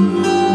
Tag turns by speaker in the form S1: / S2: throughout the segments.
S1: Música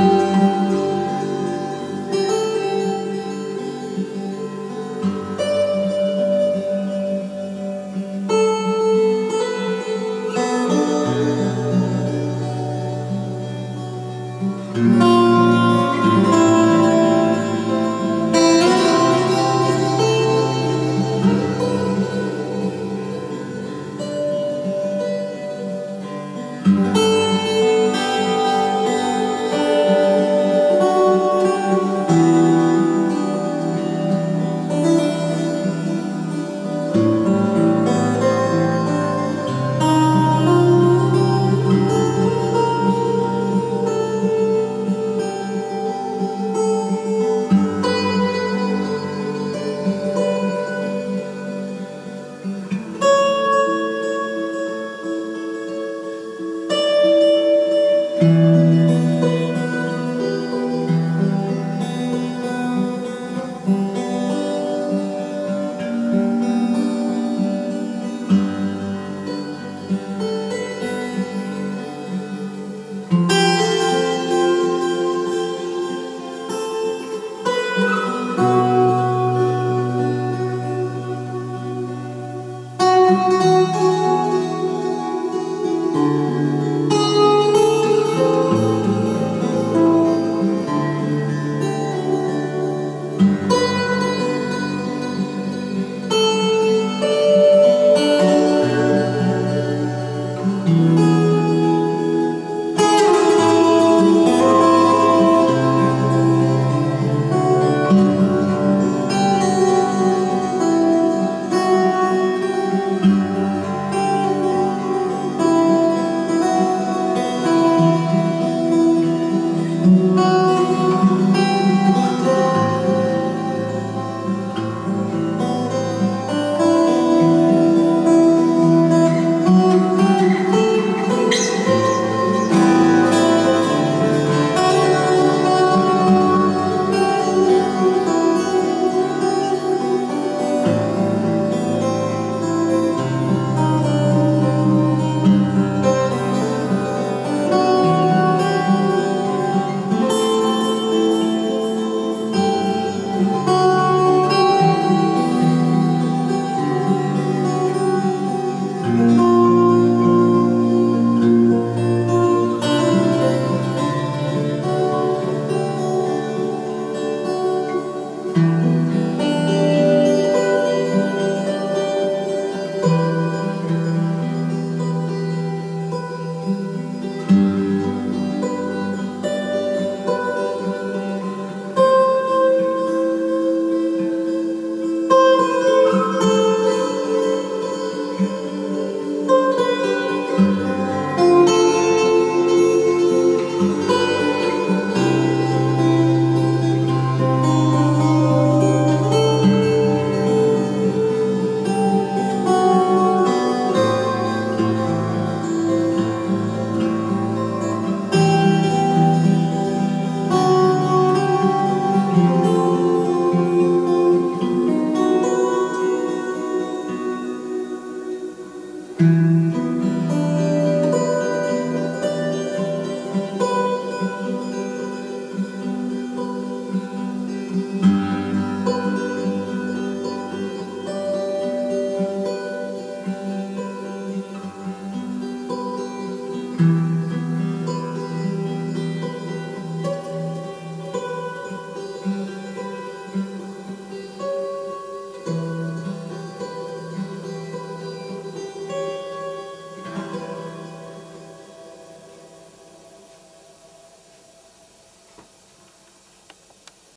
S1: Música